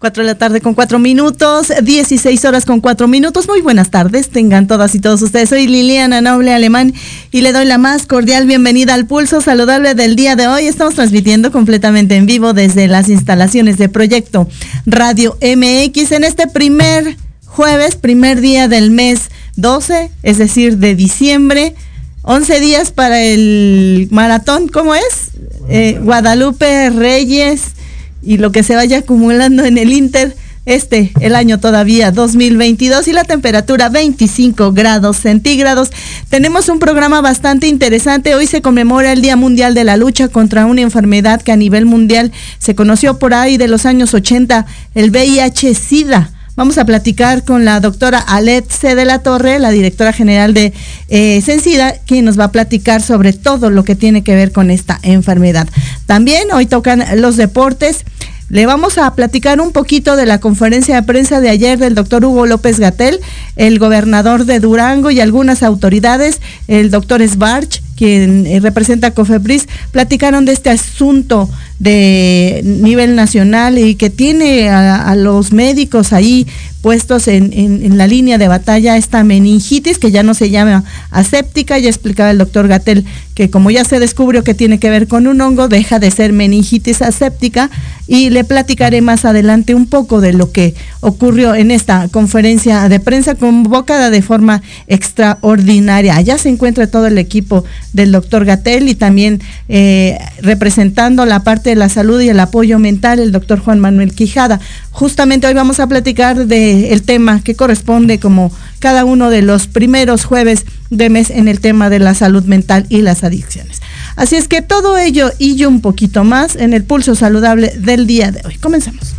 Cuatro de la tarde con cuatro minutos, 16 horas con cuatro minutos. Muy buenas tardes, tengan todas y todos ustedes. Soy Liliana Noble Alemán y le doy la más cordial bienvenida al pulso saludable del día de hoy. Estamos transmitiendo completamente en vivo desde las instalaciones de Proyecto Radio MX en este primer jueves, primer día del mes 12, es decir, de diciembre. 11 días para el maratón, ¿cómo es? Eh, Guadalupe Reyes y lo que se vaya acumulando en el Inter este, el año todavía 2022 y la temperatura 25 grados centígrados. Tenemos un programa bastante interesante. Hoy se conmemora el Día Mundial de la Lucha contra una enfermedad que a nivel mundial se conoció por ahí de los años 80, el VIH-Sida. Vamos a platicar con la doctora Alet C. de la Torre, la directora general de eh, Sencida, quien nos va a platicar sobre todo lo que tiene que ver con esta enfermedad. También hoy tocan los deportes. Le vamos a platicar un poquito de la conferencia de prensa de ayer del doctor Hugo López Gatel, el gobernador de Durango y algunas autoridades, el doctor Sbarch, quien eh, representa a Cofepris, platicaron de este asunto de nivel nacional y que tiene a, los médicos ahí puestos en, en, en, la línea de batalla esta meningitis que ya no se llama aséptica, ya explicaba el doctor Gatel que como ya se descubrió que tiene que ver con un hongo, deja de ser meningitis aséptica y le platicaré más adelante un poco de lo que ocurrió en esta conferencia de prensa convocada de forma extraordinaria. Allá se encuentra todo el equipo del doctor Gatel y también eh, representando la parte de la salud y el apoyo mental, el doctor Juan Manuel Quijada. Justamente hoy vamos a platicar del el tema que corresponde como cada uno de los primeros jueves de mes en el tema de la salud mental y las adicciones. Así es que todo ello y yo un poquito más en el pulso saludable del día de hoy. Comencemos.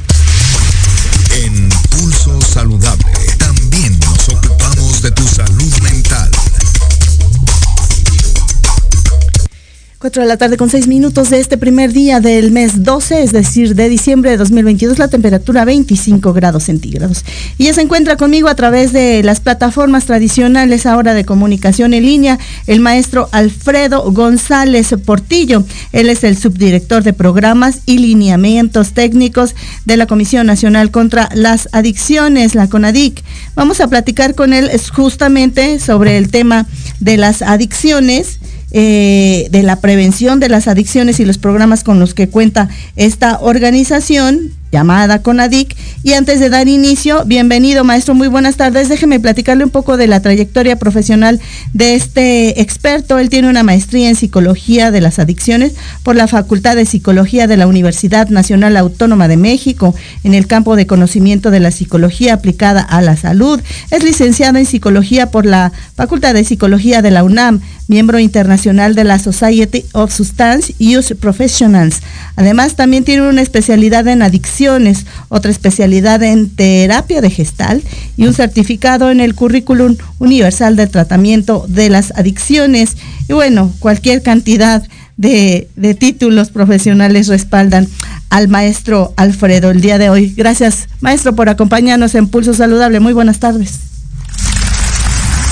En Pulso Saludable 4 de la tarde con 6 minutos de este primer día del mes 12, es decir, de diciembre de 2022, la temperatura 25 grados centígrados. Y ya se encuentra conmigo a través de las plataformas tradicionales ahora de comunicación en línea, el maestro Alfredo González Portillo. Él es el subdirector de programas y lineamientos técnicos de la Comisión Nacional contra las Adicciones, la CONADIC. Vamos a platicar con él justamente sobre el tema de las adicciones eh, de la prevención de las adicciones y los programas con los que cuenta esta organización llamada CONADIC. Y antes de dar inicio, bienvenido maestro, muy buenas tardes. Déjeme platicarle un poco de la trayectoria profesional de este experto. Él tiene una maestría en psicología de las adicciones por la Facultad de Psicología de la Universidad Nacional Autónoma de México en el campo de conocimiento de la psicología aplicada a la salud. Es licenciado en psicología por la Facultad de Psicología de la UNAM, miembro internacional de la Society of Substance Use Professionals. Además, también tiene una especialidad en adicción otra especialidad en terapia de gestal y un certificado en el currículum universal de tratamiento de las adicciones. Y bueno, cualquier cantidad de, de títulos profesionales respaldan al maestro Alfredo el día de hoy. Gracias, maestro, por acompañarnos en Pulso Saludable. Muy buenas tardes.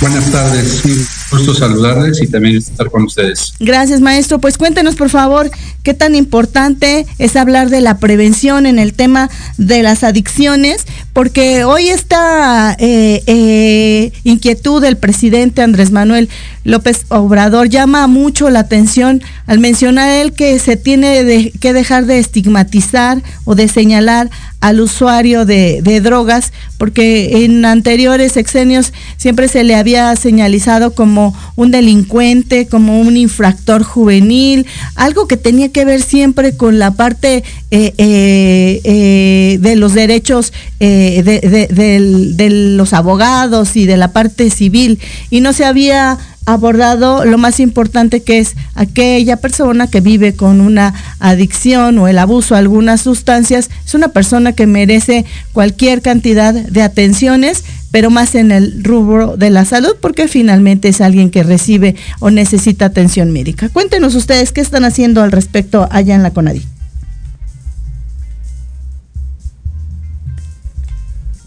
Buenas tardes, gusto saludarles y también estar con ustedes. Gracias, maestro. Pues cuéntenos, por favor, qué tan importante es hablar de la prevención en el tema de las adicciones, porque hoy esta eh, eh, inquietud del presidente Andrés Manuel López Obrador llama mucho la atención al mencionar él que se tiene que dejar de estigmatizar o de señalar al usuario de, drogas, porque en anteriores sexenios siempre se le había señalizado como un delincuente, como un infractor juvenil, algo que tenía que ver siempre con la parte eh, eh, eh, de los derechos de los abogados y de la parte civil, y no se había abordado lo más importante que es aquella persona que vive con una adicción o el abuso a algunas sustancias, es una persona que merece cualquier cantidad de atenciones, pero más en el rubro de la salud, porque finalmente es alguien que recibe o necesita atención médica. Cuéntenos ustedes qué están haciendo al respecto allá en la CONADI.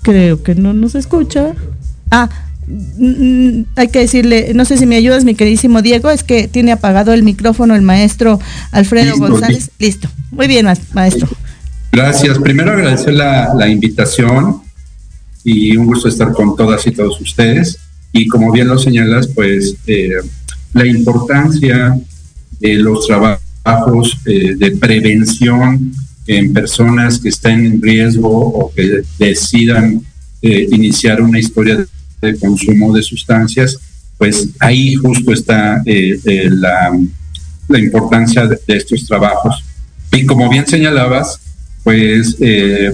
Creo que no nos escucha. Ah, hay que decirle, no sé si me ayudas, mi queridísimo Diego, es que tiene apagado el micrófono el maestro Alfredo González. Listo. Muy bien, maestro. Gracias. Primero agradecer la, invitación y un gusto estar con todas y todos ustedes. Y como bien lo señalas, pues eh, la importancia de los trabajos eh, de prevención en personas que están en riesgo o que decidan eh, iniciar una historia de de consumo de sustancias, pues ahí justo está eh, eh, la, importancia de, estos trabajos. Y como bien señalabas, pues eh,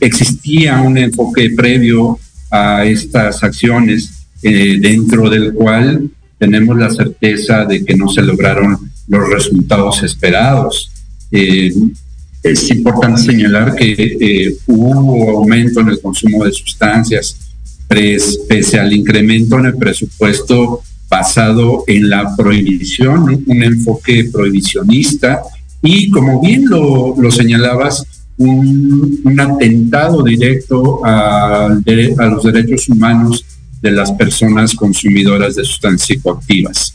existía un enfoque previo a estas acciones dentro del cual tenemos la certeza de que no se lograron los resultados esperados. es importante señalar que hubo aumento en el consumo de sustancias, pese al incremento en el presupuesto basado en la prohibición, un enfoque prohibicionista y como bien lo, señalabas, un, atentado directo a, a, los derechos humanos de las personas consumidoras de sustancias psicoactivas.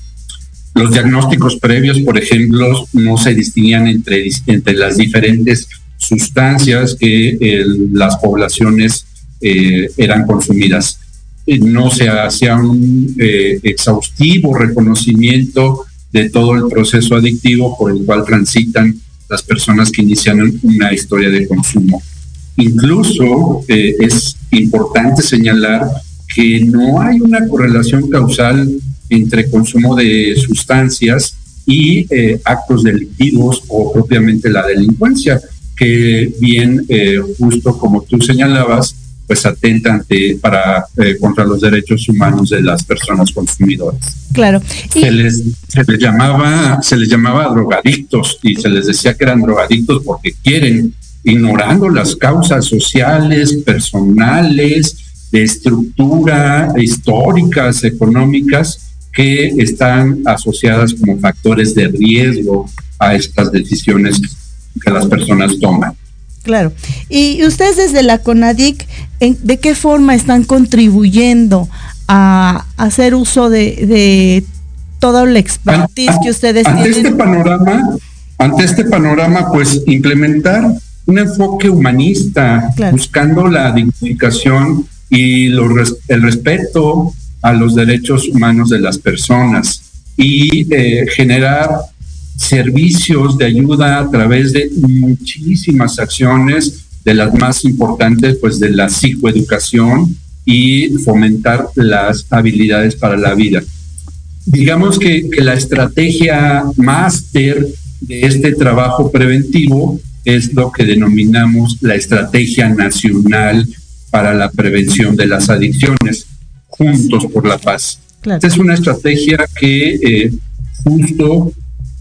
Los diagnósticos previos, por ejemplo, no se distinguían entre, entre las diferentes sustancias que las poblaciones eh, eran consumidas. Eh, no se hacía un eh, exhaustivo reconocimiento de todo el proceso adictivo por el cual transitan las personas que inician una historia de consumo. Incluso es importante señalar que no hay una correlación causal entre consumo de sustancias y actos delictivos o propiamente la delincuencia, que bien, justo como tú señalabas, pues atenta para eh, contra los derechos humanos de las personas consumidoras. Claro. Se les se les llamaba se les llamaba drogadictos y se les decía que eran drogadictos porque quieren ignorando las causas sociales, personales, de estructura, históricas, económicas que están asociadas como factores de riesgo a estas decisiones que las personas toman. Claro. Y ustedes desde la CONADIC, ¿de qué forma están contribuyendo a, hacer uso de, todo el expertise que ustedes ante Este panorama, ante este panorama, pues implementar un enfoque humanista, buscando la dignificación y el respeto a los derechos humanos de las personas y eh, generar servicios de ayuda a través de muchísimas acciones, de las más importantes, pues de la psicoeducación y fomentar las habilidades para la vida. Digamos que, la estrategia máster de este trabajo preventivo es lo que denominamos la Estrategia Nacional para la Prevención de las Adicciones, Juntos por la Paz. Esta es una estrategia que eh, justo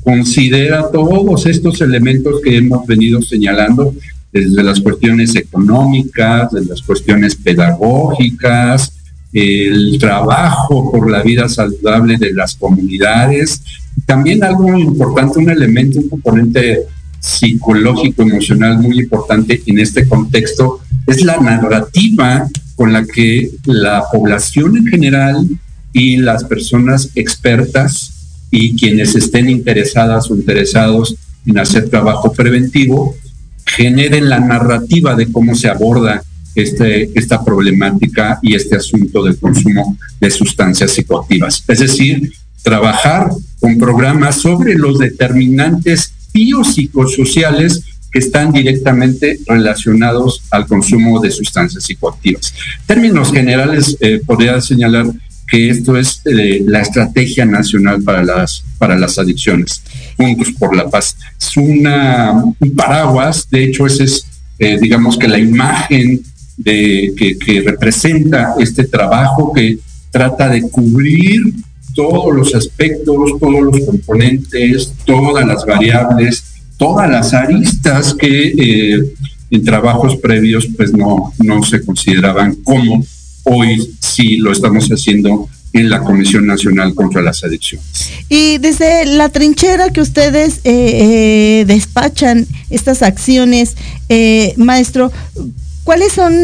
considera todos estos elementos que hemos venido señalando, desde las cuestiones económicas, desde las cuestiones pedagógicas, el trabajo por la vida saludable de las comunidades. También algo importante, un elemento, un componente psicológico, emocional muy importante en este contexto, es la narrativa con la que la población en general y las personas expertas y quienes estén interesadas o interesados en hacer trabajo preventivo generen la narrativa de cómo se aborda este, esta problemática y este asunto del consumo de sustancias psicoactivas. Es decir, trabajar con programas sobre los determinantes biopsicosociales que están directamente relacionados al consumo de sustancias psicoactivas. En términos generales, eh, podría señalar que esto es eh, la estrategia nacional para las, para las adicciones, Juntos por la Paz. Es un paraguas, de hecho, ese es, eh, digamos que la imagen de, que, que representa este trabajo que trata de cubrir todos los aspectos, todos los componentes, todas las variables, todas las aristas que eh, en trabajos previos pues no, no se consideraban como hoy sí lo estamos haciendo en la Comisión Nacional contra las Adicciones. Y desde la trinchera que ustedes eh, eh, despachan estas acciones, maestro, ¿cuáles son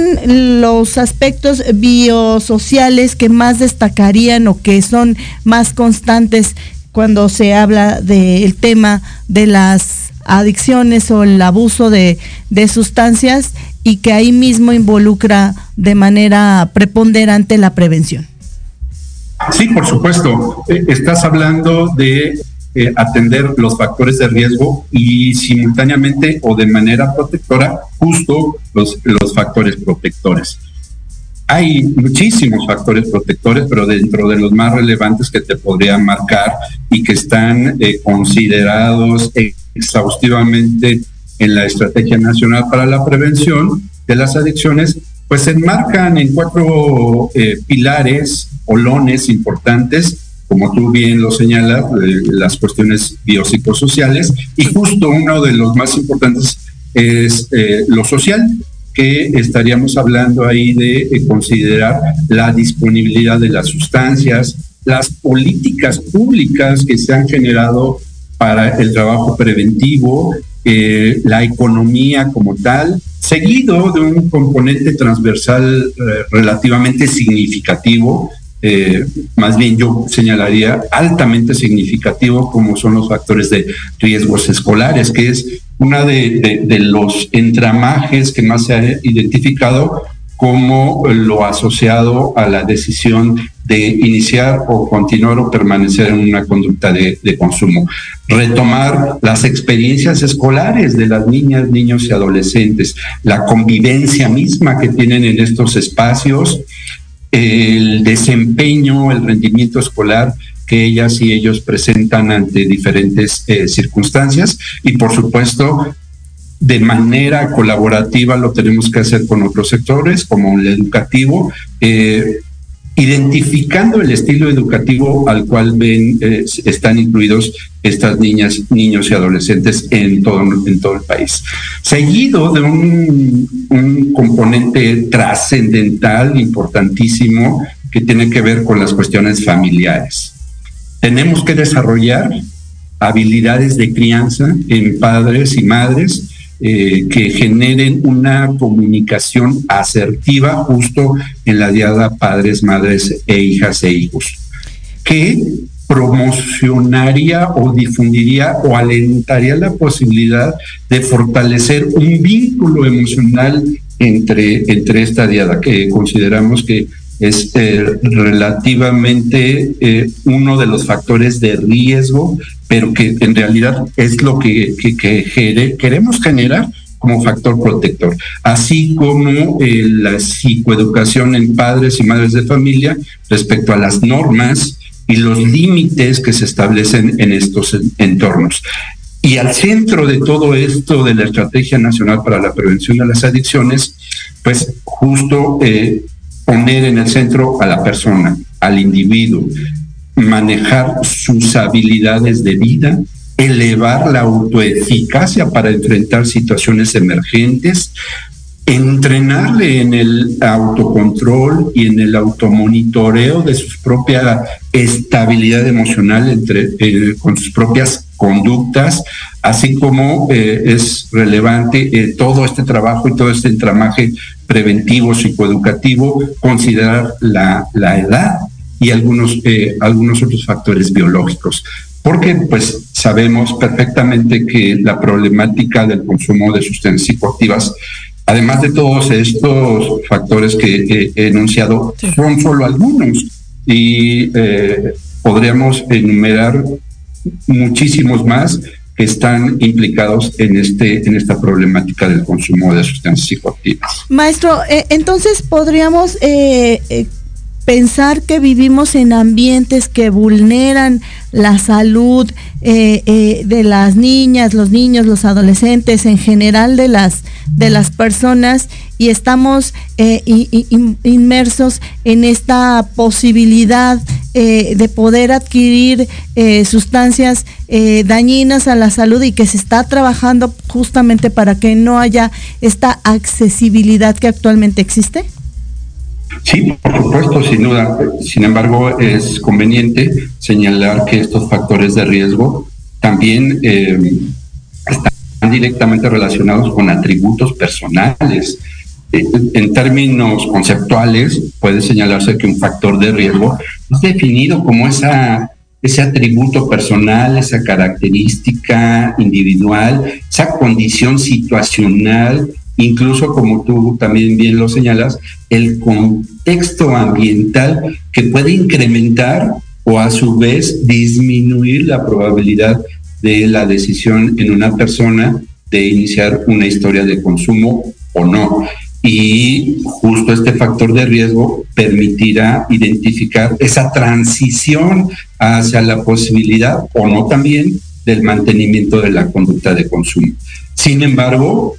los aspectos biosociales que más destacarían o que son más constantes cuando se habla del tema de las adicciones o el abuso de, sustancias y que ahí mismo involucra de manera preponderante la prevención. Sí, por supuesto. Eh, estás hablando de eh, atender los factores de riesgo y simultáneamente o de manera protectora justo los, los factores protectores. Hay muchísimos factores protectores, pero dentro de los más relevantes que te podría marcar y que están eh, considerados exhaustivamente en la Estrategia Nacional para la Prevención de las Adicciones, pues se enmarcan en cuatro eh, pilares o lones importantes, como tú bien lo señalas, eh, las cuestiones biopsicosociales, y justo uno de los más importantes es eh, lo social, que estaríamos hablando ahí de considerar la disponibilidad de las sustancias, las políticas públicas que se han generado para el trabajo preventivo, eh, la economía como tal, seguido de un componente transversal eh, relativamente significativo, eh, más bien yo señalaría altamente significativo como son los factores de riesgos escolares, que es una de, de los entramajes que más se ha identificado como lo asociado a la decisión de iniciar o continuar o permanecer en una conducta de, consumo. Retomar las experiencias escolares de las niñas, niños y adolescentes, la convivencia misma que tienen en estos espacios, el desempeño, el rendimiento escolar que ellas y ellos presentan ante diferentes eh, circunstancias y por supuesto de manera colaborativa lo tenemos que hacer con otros sectores, como el educativo, eh, identificando el estilo educativo al cual eh, están incluidos estas niñas, niños y adolescentes en todo, en todo el país. Seguido de un, un componente trascendental, importantísimo, que tiene que ver con las cuestiones familiares. Tenemos que desarrollar habilidades de crianza en padres y madres eh, que generen una comunicación asertiva justo en la diada padres, madres e hijas e hijos, que promocionaría o difundiría o alentaría la posibilidad de fortalecer un vínculo emocional entre, entre esta diada, que consideramos que es eh, relativamente eh, uno de los factores de riesgo pero que en realidad es lo que, queremos generar como factor protector, así como eh, la psicoeducación en padres y madres de familia respecto a las normas y los límites que se establecen en estos entornos. Y al centro de todo esto de la Estrategia Nacional para la Prevención de las Adicciones, pues justo eh, poner en el centro a la persona, al individuo, manejar sus habilidades de vida, elevar la autoeficacia para enfrentar situaciones emergentes, entrenarle en el autocontrol y en el automonitoreo de su propia estabilidad emocional entre, eh, con sus propias conductas, así como eh, es relevante eh, todo este trabajo y todo este entramaje preventivo, psicoeducativo, considerar la, la edad y algunos, eh, algunos otros factores biológicos. Porque pues sabemos perfectamente que la problemática del consumo de sustancias psicoactivas, además de todos estos factores que he enunciado, son solo algunos. Y eh, podríamos enumerar muchísimos más que están implicados en este en esta problemática del consumo de sustancias psicoactivas. Maestro, eh, entonces podríamos eh, eh, pensar que vivimos en ambientes que vulneran la salud eh, eh, de las niñas, los niños, los adolescentes, en general de las de las personas y estamos eh, inmersos en esta posibilidad de poder adquirir sustancias dañinas a la salud y que se está trabajando justamente para que no haya esta accesibilidad que actualmente existe? Sí, por supuesto, sin duda. Sin embargo, es conveniente señalar que estos factores de riesgo también eh, están directamente relacionados con atributos personales. Eh, en términos conceptuales, puede señalarse que un factor de riesgo es definido como ese atributo personal, esa característica individual, esa condición situacional incluso como tú también bien lo señalas, el contexto ambiental que puede incrementar o a su vez disminuir la probabilidad de la decisión en una persona de iniciar una historia de consumo o no. Y justo este factor de riesgo permitirá identificar esa transición hacia la posibilidad o no también del mantenimiento de la conducta de consumo. Sin embargo,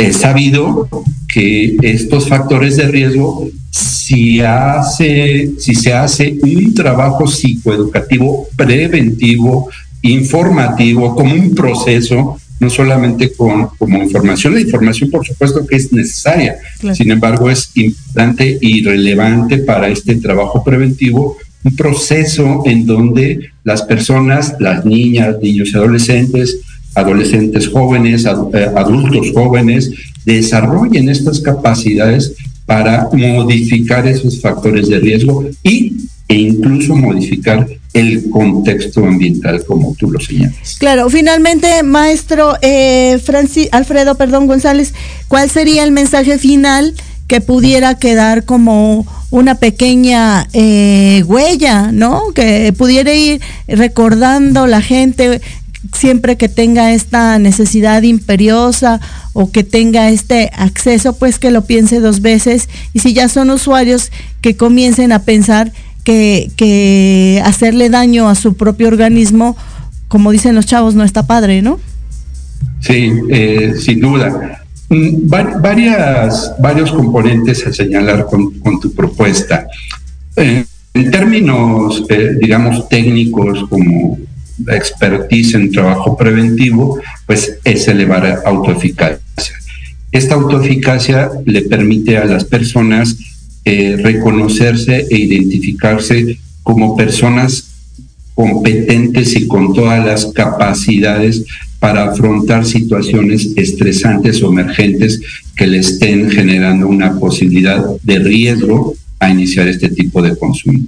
es sabido que estos factores de riesgo, si, hace, si se hace un trabajo psicoeducativo preventivo, informativo, como un proceso, no solamente con, como información, la información por supuesto que es necesaria, sin embargo es importante y relevante para este trabajo preventivo, un proceso en donde las personas, las niñas, niños y adolescentes, adolescentes jóvenes, eh, adultos jóvenes, desarrollen estas capacidades para modificar esos factores de riesgo y, e incluso modificar el contexto ambiental como tú lo señalas. Claro, finalmente, maestro eh, Alfredo, perdón, González, ¿cuál sería el mensaje final que pudiera quedar como una pequeña eh, huella, ¿no? Que pudiera ir recordando la gente siempre que tenga esta necesidad imperiosa o que tenga este acceso, pues que lo piense dos veces. Y si ya son usuarios, que comiencen a pensar que, que hacerle daño a su propio organismo, como dicen los chavos, no está padre, ¿no? Sí, eh, sin duda. Mm, varias, varios componentes a señalar con, tu propuesta. Eh, en términos, eh, digamos, técnicos, como expertise en trabajo preventivo, pues es elevar autoeficacia. Esta autoeficacia le permite a las personas eh, reconocerse e identificarse como personas competentes y con todas las capacidades para afrontar situaciones estresantes o emergentes que le estén generando una posibilidad de riesgo a iniciar este tipo de consumo.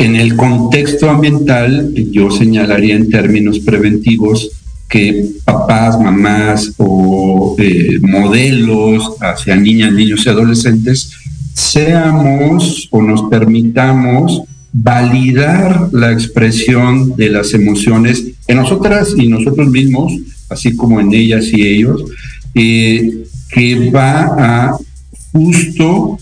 En el contexto ambiental, yo señalaría en términos preventivos que papás, mamás o eh, modelos hacia niñas, niños y adolescentes seamos o nos permitamos validar la expresión de las emociones en nosotras y nosotros mismos, así como en ellas y ellos, eh, que va a justo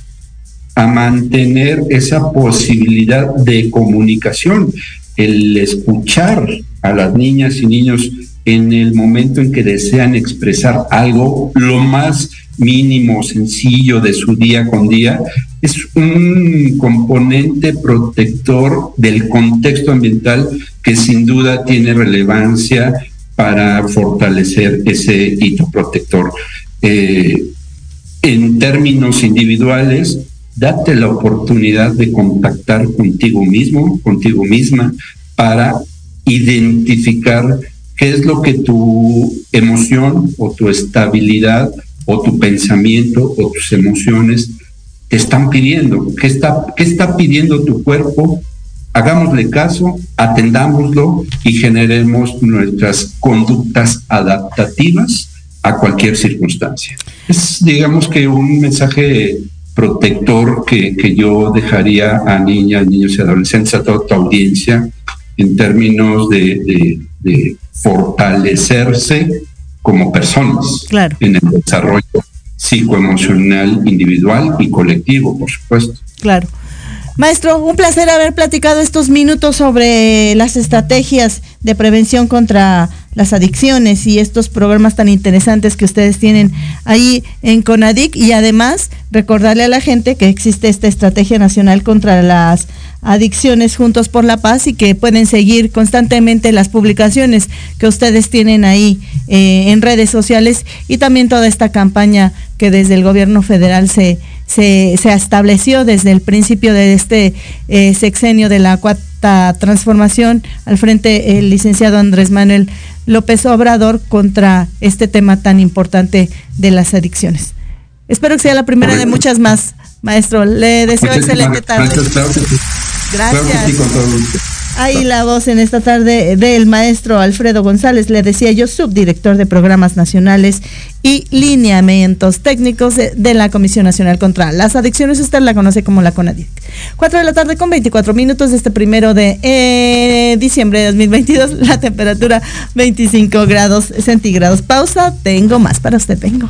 a mantener esa posibilidad de comunicación, el escuchar a las niñas y niños en el momento en que desean expresar algo, lo más mínimo, sencillo de su día con día, es un componente protector del contexto ambiental que sin duda tiene relevancia para fortalecer ese hito protector. Eh, en términos individuales, date la oportunidad de contactar contigo mismo, contigo misma, para identificar qué es lo que tu emoción o tu estabilidad o tu pensamiento o tus emociones te están pidiendo, qué está, qué está pidiendo tu cuerpo, hagámosle caso, atendámoslo y generemos nuestras conductas adaptativas a cualquier circunstancia. Es digamos que un mensaje protector que, yo dejaría a niñas, niños y adolescentes, a toda tu audiencia, en términos de, fortalecerse como personas en el desarrollo psicoemocional individual y colectivo, por supuesto. Claro. Maestro, un placer haber platicado estos minutos sobre las estrategias de prevención contra las adicciones y estos programas tan interesantes que ustedes tienen ahí en CONADIC. Y además recordarle a la gente que existe esta estrategia nacional contra las adicciones juntos por la paz y que pueden seguir constantemente las publicaciones que ustedes tienen ahí eh, en redes sociales y también toda esta campaña que desde el gobierno federal se se, estableció desde el principio de este eh, sexenio de la cuarta transformación. Al frente el licenciado Andrés Manuel López Obrador contra este tema tan importante de las adicciones. Espero que sea la primera de muchas más, maestro. Le deseo excelente tarde. Gracias. Ahí la voz en esta tarde del maestro Alfredo González, le decía yo, subdirector de programas nacionales y lineamientos técnicos de, la Comisión Nacional contra las Adicciones. Usted la conoce como la CONADIC. Cuatro de la tarde con 24 minutos de este primero de eh, diciembre de 2022. La temperatura 25 grados centígrados. Pausa. Tengo más para usted. Vengo.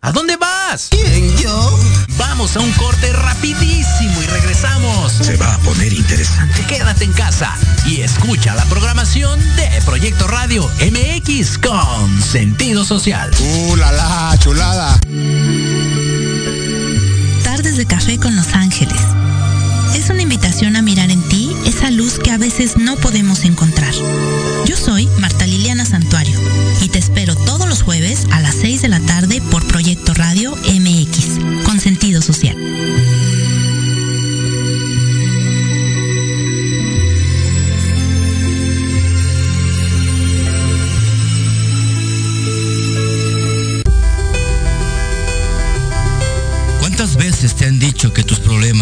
¿A dónde vas? ¿Quién, yo? Vamos a un corte rapidísimo y regresamos. Se va a poner interesante. Quédate en casa y escucha la programación de Proyecto Radio MX con sentido social. ¡Uh, la, la chulada! Tardes de café con Los Ángeles. Es una invitación a mirar en ti esa luz que a veces no podemos encontrar. Yo soy Marta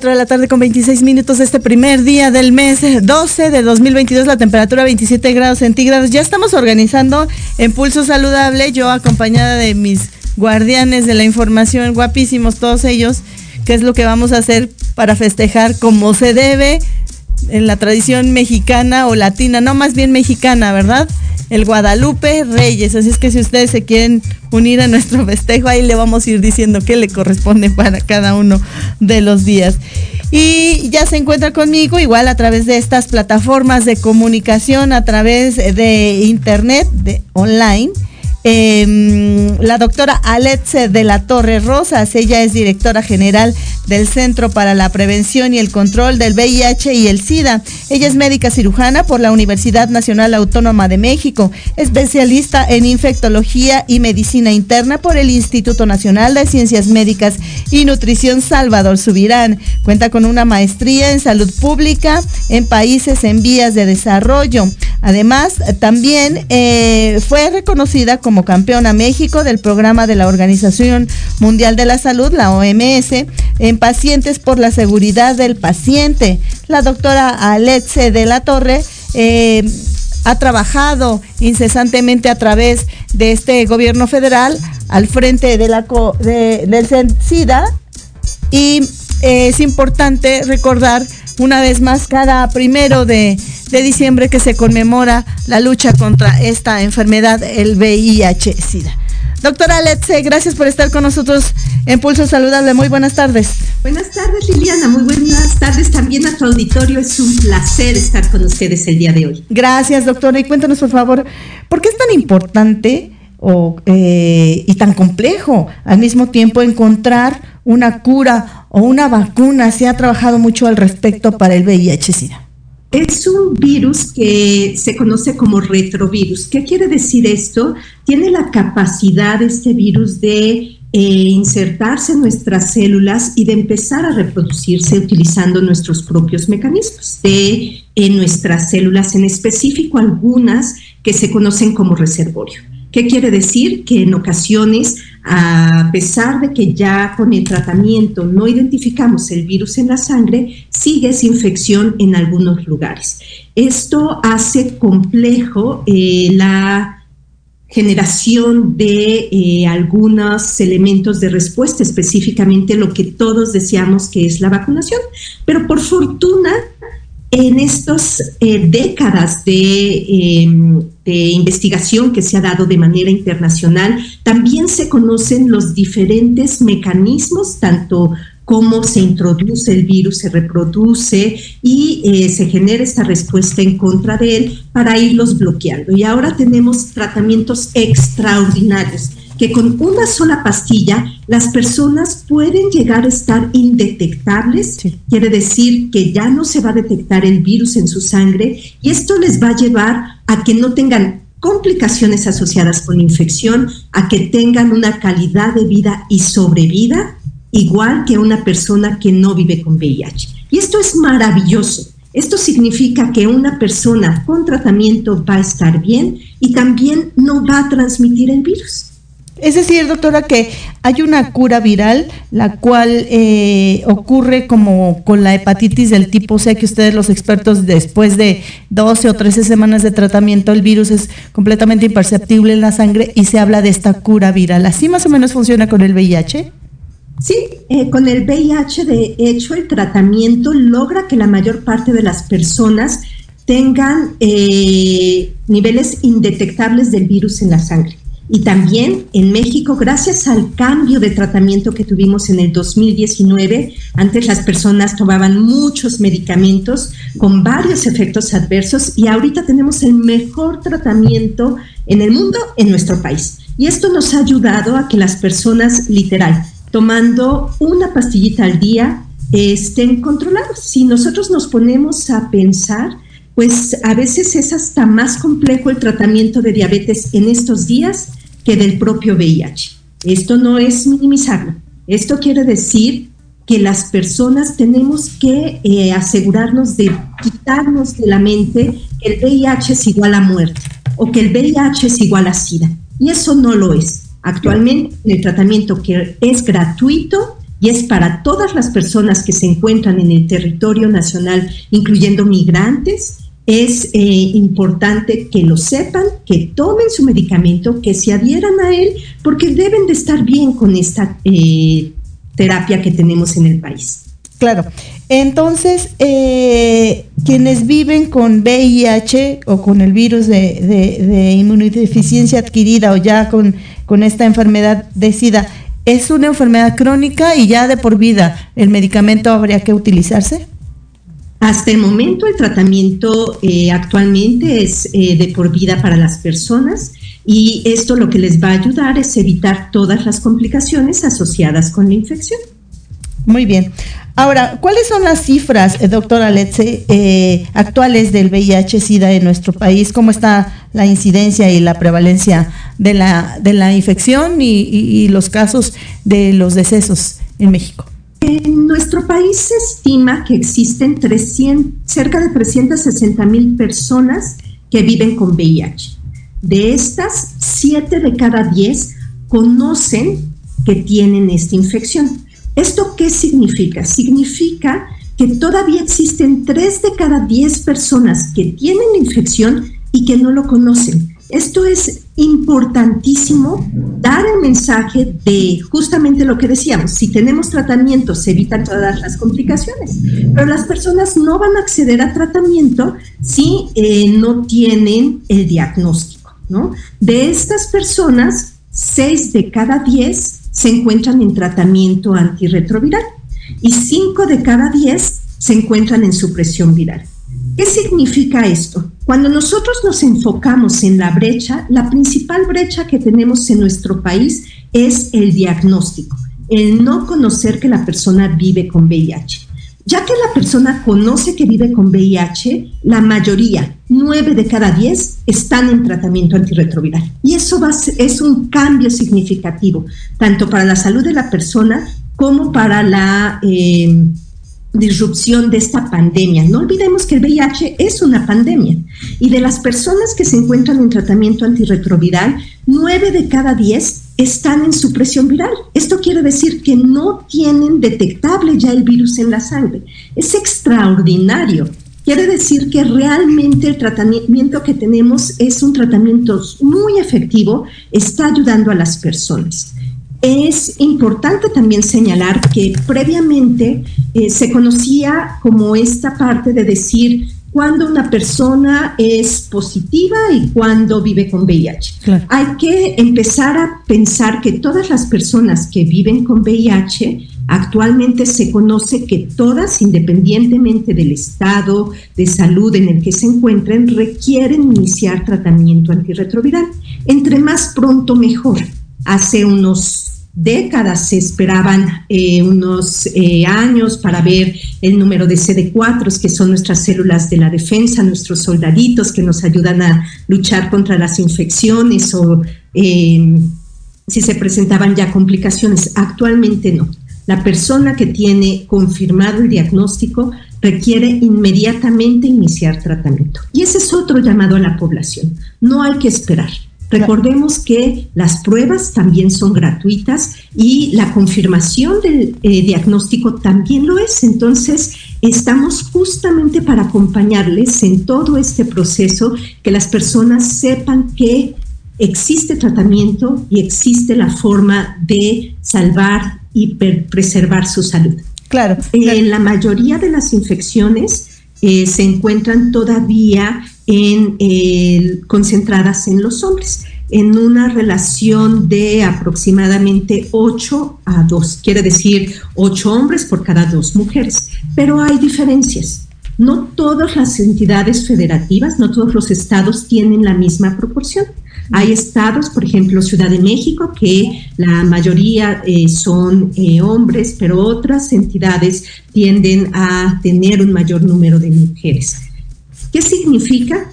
4 de la tarde con 26 minutos este primer día del mes 12 de 2022, la temperatura 27 grados centígrados. Ya estamos organizando en Pulso Saludable, yo acompañada de mis guardianes de la información, guapísimos todos ellos, qué es lo que vamos a hacer para festejar como se debe en la tradición mexicana o latina, no más bien mexicana, ¿verdad? el Guadalupe Reyes. Así es que si ustedes se quieren unir a nuestro festejo, ahí le vamos a ir diciendo qué le corresponde para cada uno de los días. Y ya se encuentra conmigo igual a través de estas plataformas de comunicación, a través de internet, de online eh, la doctora Alexe de la Torre Rosas. Ella es directora general del Centro para la Prevención y el Control del VIH y el SIDA. Ella es médica cirujana por la Universidad Nacional Autónoma de México, especialista en infectología y medicina interna por el Instituto Nacional de Ciencias Médicas y Nutrición Salvador Subirán. Cuenta con una maestría en salud pública en países en vías de desarrollo. Además, también eh, fue reconocida como como campeona México del programa de la Organización Mundial de la Salud, la OMS, en pacientes por la seguridad del paciente. La doctora Alexe de la Torre eh, ha trabajado incesantemente a través de este gobierno federal al frente de la de, del SIDA y eh, es importante recordar una vez más cada primero de, de, diciembre que se conmemora la lucha contra esta enfermedad, el VIH-Sida. Doctora Letze, gracias por estar con nosotros en Pulso Saludable. Muy buenas tardes. Buenas tardes, Liliana. Muy buenas tardes también a tu auditorio. Es un placer estar con ustedes el día de hoy. Gracias, doctora. Y cuéntanos, por favor, ¿por qué es tan importante eh, y tan complejo al mismo tiempo encontrar una cura o una vacuna? Se ha trabajado mucho al respecto para el VIH-Sida. Es un virus que se conoce como retrovirus. ¿Qué quiere decir esto? Tiene la capacidad este virus de eh, insertarse en nuestras células y de empezar a reproducirse utilizando nuestros propios mecanismos de en nuestras células, en específico algunas que se conocen como reservorio. ¿Qué quiere decir? Que en ocasiones, a pesar de que ya con el tratamiento no identificamos el virus en la sangre, sigue esa infección en algunos lugares. Esto hace complejo eh, la generación de eh, algunos elementos de respuesta, específicamente lo que todos deseamos que es la vacunación. Pero por fortuna, en estas eh, décadas em, de, investigación que se ha dado de manera internacional, también se conocen los diferentes mecanismos, tanto cómo se introduce el virus, se reproduce y eh, se genera esta respuesta en contra de él para irlos bloqueando. Y ahora tenemos tratamientos extraordinarios que con una sola pastilla las personas pueden llegar a estar indetectables, quiere decir que ya no se va a detectar el virus en su sangre y esto les va a llevar a que no tengan complicaciones asociadas con infección, a que tengan una calidad de vida y sobrevida igual que una persona que no vive con VIH. Y esto es maravilloso. Esto significa que una persona con tratamiento va a estar bien y también no va a transmitir el virus. Es decir, doctora, que hay una cura viral, la cual eh, ocurre como con la hepatitis del tipo C, que ustedes los expertos después de 12 o 13 semanas de tratamiento, el virus es completamente imperceptible en la sangre y se habla de esta cura viral. ¿Así más o menos funciona con el VIH? Sí, eh, con el VIH, de hecho, el tratamiento logra que la mayor parte de las personas tengan eh, niveles indetectables del virus en la sangre. Y también en México, gracias al cambio de tratamiento que tuvimos en el 2019, antes las personas tomaban muchos medicamentos con varios efectos adversos y ahorita tenemos el mejor tratamiento en el mundo en nuestro país. Y esto nos ha ayudado a que las personas, literal, tomando una pastillita al día, estén controlados. Si nosotros nos ponemos a pensar, pues a veces es hasta más complejo el tratamiento de diabetes en estos días que del propio VIH. Esto no es minimizarlo. Esto quiere decir que las personas tenemos que eh, asegurarnos de quitarnos de la mente que el VIH es igual a muerte o que el VIH es igual a SIDA. Y eso no lo es. Actualmente el tratamiento que es gratuito y es para todas las personas que se encuentran en el territorio nacional, incluyendo migrantes, es eh, importante que lo sepan, que tomen su medicamento, que se adhieran a él, porque deben de estar bien con esta eh, terapia que tenemos en el país. Claro. Entonces, eh, quienes viven con VIH o con el virus de, inmunodeficiencia adquirida o ya con, con esta enfermedad de SIDA, ¿es una enfermedad crónica y ya de por vida el medicamento habría que utilizarse? Hasta el momento el tratamiento eh, actualmente es eh, de por vida para las personas y esto lo que les va a ayudar es evitar todas las complicaciones asociadas con la infección. Muy bien. Ahora, ¿cuáles son las cifras, eh, doctora Letze, actuales del VIH-Sida en nuestro país? ¿Cómo está la incidencia y la prevalencia de la, de la infección y los casos de los decesos en México? En nuestro país se estima que existen 300, cerca de 360 mil personas que viven con VIH. De estas, 7 de cada 10 conocen que tienen esta infección. ¿Esto qué significa? Significa que todavía existen 3 de cada 10 personas que tienen infección y que no lo conocen. Esto es importantísimo dar el mensaje de justamente lo que decíamos, si tenemos tratamiento se evitan todas las complicaciones, pero las personas no van a acceder a tratamiento si eh, no tienen el diagnóstico, ¿no? De estas personas, 6 de cada 10 se encuentran en tratamiento antirretroviral y 5 de cada 10 se encuentran en supresión viral. ¿Qué significa esto? Cuando nosotros nos enfocamos en la brecha, la principal brecha que tenemos en nuestro país es el diagnóstico, el no conocer que la persona vive con VIH. Ya que la persona conoce que vive con VIH, la mayoría, nueve de cada diez, están en tratamiento antirretroviral. Y eso es un cambio significativo, tanto para la salud de la persona como para la... Eh, disrupción de esta pandemia. No olvidemos que el VIH es una pandemia y de las personas que se encuentran en tratamiento antirretroviral, nueve de cada diez están en supresión viral. Esto quiere decir que no tienen detectable ya el virus en la sangre. Es extraordinario. Quiere decir que realmente el tratamiento que tenemos es un tratamiento muy efectivo, está ayudando a las personas. Es importante también señalar que previamente eh, se conocía como esta parte de decir cuando una persona es positiva y cuando vive con VIH. Hay que empezar a pensar que todas las personas que viven con VIH actualmente se conoce que todas, independientemente del estado de salud en el que se encuentren, requieren iniciar tratamiento antirretroviral. Entre más pronto mejor. Hace unos décadas se esperaban eh, unos eh, años para ver el número de CD4, que son nuestras células de la defensa, nuestros soldaditos que nos ayudan a luchar contra las infecciones o em, si se presentaban ya complicaciones. Actualmente no. La persona que tiene confirmado el diagnóstico requiere inmediatamente iniciar tratamiento. Y ese es otro llamado a la población. No hay que esperar. Recordemos que las pruebas también son gratuitas y la confirmación del eh, diagnóstico también lo es. Entonces, estamos justamente para acompañarles en todo este proceso, que las personas sepan que existe tratamiento y existe la forma de salvar y preservar su salud. Claro. En la mayoría de las infecciones eh, se encuentran todavía en, concentradas en los hombres, en una relación de aproximadamente 8 a 2, quiere decir 8 hombres por cada 2 mujeres, pero hay diferencias. No todas las entidades federativas, no todos los estados tienen la misma proporción. Hay estados, por ejemplo, Ciudad de México, que la mayoría eh, son eh, hombres, pero otras entidades tienden a tener un mayor número de mujeres. ¿Qué significa?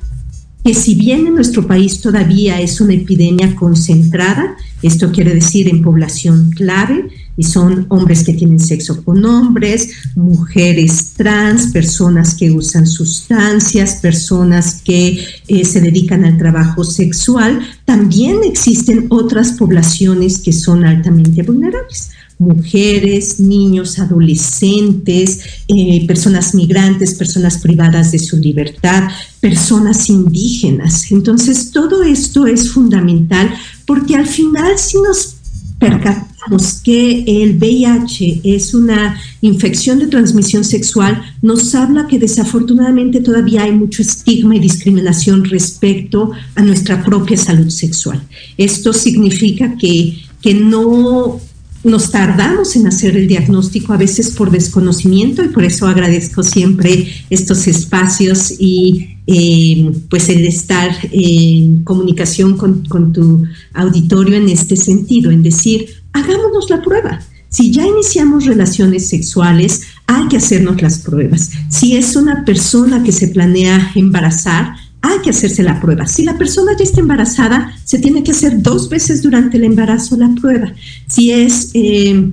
Que si bien en nuestro país todavía es una epidemia concentrada, esto quiere decir en población clave, y son hombres que tienen sexo con hombres, mujeres trans, personas que usan sustancias, personas que eh, se dedican al trabajo sexual, también existen otras poblaciones que son altamente vulnerables mujeres, niños, adolescentes, eh, personas migrantes, personas privadas de su libertad, personas indígenas. Entonces, todo esto es fundamental porque al final si nos percatamos que el VIH es una infección de transmisión sexual, nos habla que desafortunadamente todavía hay mucho estigma y discriminación respecto a nuestra propia salud sexual. Esto significa que, que no nos tardamos en hacer el diagnóstico a veces por desconocimiento y por eso agradezco siempre estos espacios y eh, pues el estar en comunicación con, con tu auditorio en este sentido, en decir, hagámonos la prueba. Si ya iniciamos relaciones sexuales, hay que hacernos las pruebas. Si es una persona que se planea embarazar, que hacerse la prueba. Si la persona ya está embarazada, se tiene que hacer dos veces durante el embarazo la prueba. Si es eh,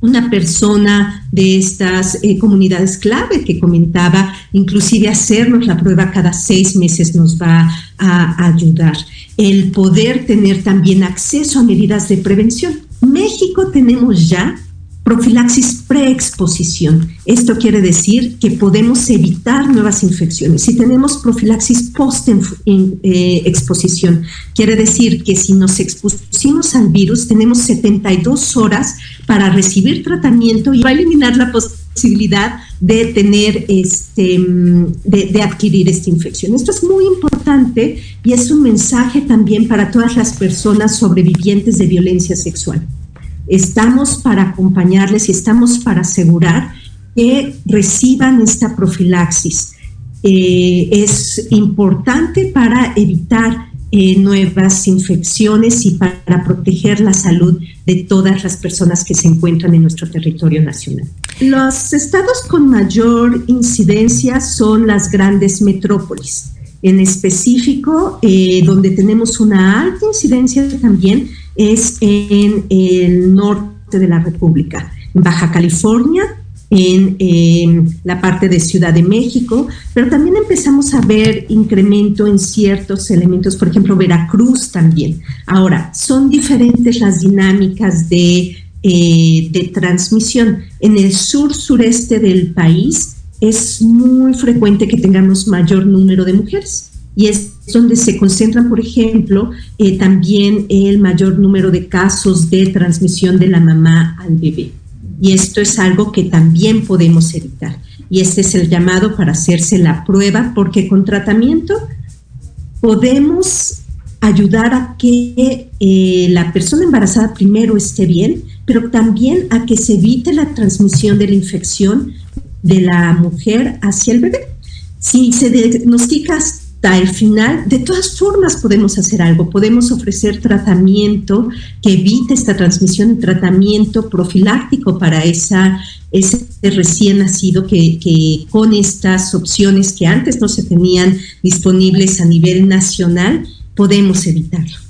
una persona de estas eh, comunidades clave que comentaba, inclusive hacernos la prueba cada seis meses nos va a ayudar. El poder tener también acceso a medidas de prevención. México tenemos ya profilaxis preexposición. Esto quiere decir que podemos evitar nuevas infecciones. Si tenemos profilaxis post-exposición, quiere decir que si nos expusimos al virus, tenemos 72 horas para recibir tratamiento y va a eliminar la posibilidad de tener este de, adquirir esta infección. Esto es muy importante y es un mensaje también para todas las personas sobrevivientes de violencia sexual. Estamos para acompañarles y estamos para asegurar que reciban esta profilaxis. Eh, es importante para evitar eh, nuevas infecciones y para proteger la salud de todas las personas que se encuentran en nuestro territorio nacional. Los estados con mayor incidencia son las grandes metrópolis. En específico, eh, donde tenemos una alta incidencia también es en el norte de la República, en Baja California, en, la parte de Ciudad de México, pero también empezamos a ver incremento en ciertos elementos, por ejemplo, Veracruz también. Ahora, son diferentes las dinámicas de, eh, de transmisión. En el sur-sureste del país es muy frecuente que tengamos mayor número de mujeres y es donde se concentran, por ejemplo, eh, también el mayor número de casos de transmisión de la mamá al bebé. Y esto es algo que también podemos evitar. Y este es el llamado para hacerse la prueba, porque con tratamiento podemos ayudar a que eh, la persona embarazada primero esté bien, pero también a que se evite la transmisión de la infección de la mujer hacia el bebé. Si se diagnostica hasta el final, de todas formas podemos hacer algo, podemos ofrecer tratamiento que evite esta transmisión, tratamiento profiláctico para esa, ese recién nacido que, que con estas opciones que antes no se tenían disponibles a nivel nacional, podemos evitarlo.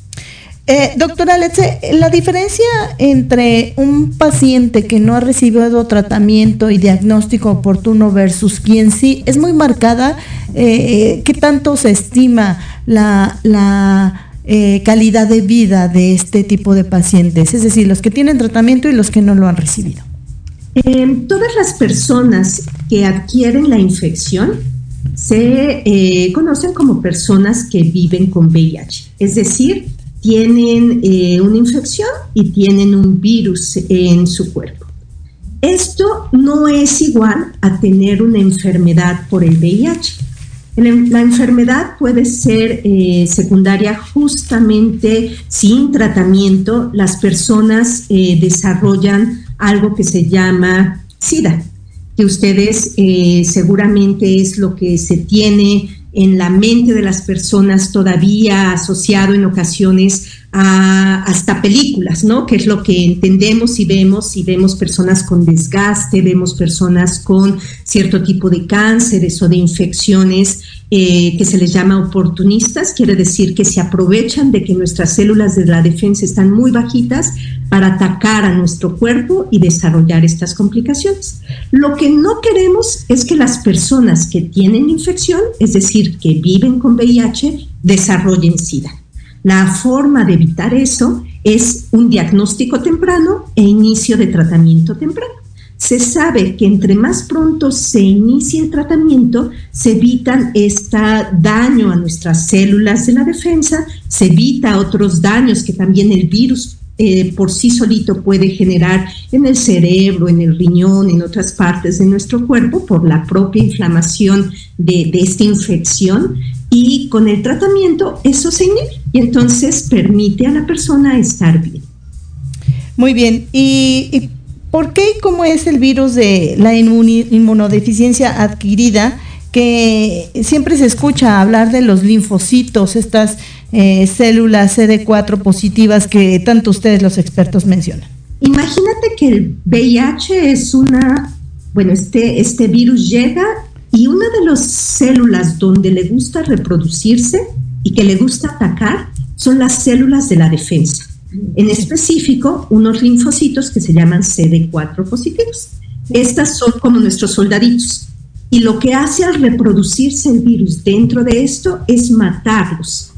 Eh, doctora Letze, la diferencia entre un paciente que no ha recibido tratamiento y diagnóstico oportuno versus quien sí es muy marcada. Eh, ¿Qué tanto se estima la, eh, calidad de vida de este tipo de pacientes? Es decir, los que tienen tratamiento y los que no lo han recibido. todas las personas que adquieren la infección se conocen como personas que viven con VIH, es decir, tienen eh, una infección y tienen un virus en su cuerpo. Esto no es igual a tener una enfermedad por el VIH. La enfermedad puede ser eh, secundaria justamente sin tratamiento. Las personas eh, desarrollan algo que se llama SIDA, que ustedes seguramente es lo que se tiene en la mente de las personas todavía asociado en ocasiones a hasta películas, ¿no? Que es lo que entendemos y vemos y vemos personas con desgaste, vemos personas con cierto tipo de cánceres o de infecciones eh, que se les llama oportunistas, quiere decir que se aprovechan de que nuestras células de la defensa están muy bajitas para atacar a nuestro cuerpo y desarrollar estas complicaciones. Lo que no queremos es que las personas que tienen infección, es decir, que viven con VIH, desarrollen SIDA. La forma de evitar eso es un diagnóstico temprano e inicio de tratamiento temprano. Se sabe que entre más pronto se inicie el tratamiento, se evitan este daño a nuestras células de la defensa, se evita otros daños que también el virus eh, por sí solito puede generar en el cerebro, en el riñón, en otras partes de nuestro cuerpo por la propia inflamación de, esta infección y con el tratamiento eso se inhibe y entonces permite a la persona estar bien. Muy bien, ¿y, por qué y cómo es el virus de la inmunodeficiencia adquirida? que siempre se escucha hablar de los linfocitos, estas eh, células CD4 positivas que tanto ustedes los expertos mencionan. Imagínate que el VIH es una, bueno, este, este virus llega y una de las células donde le gusta reproducirse y que le gusta atacar son las células de la defensa. En específico, unos linfocitos que se llaman CD4 positivos. Estas son como nuestros soldaditos y lo que hace al reproducirse el virus dentro de esto es matarlos.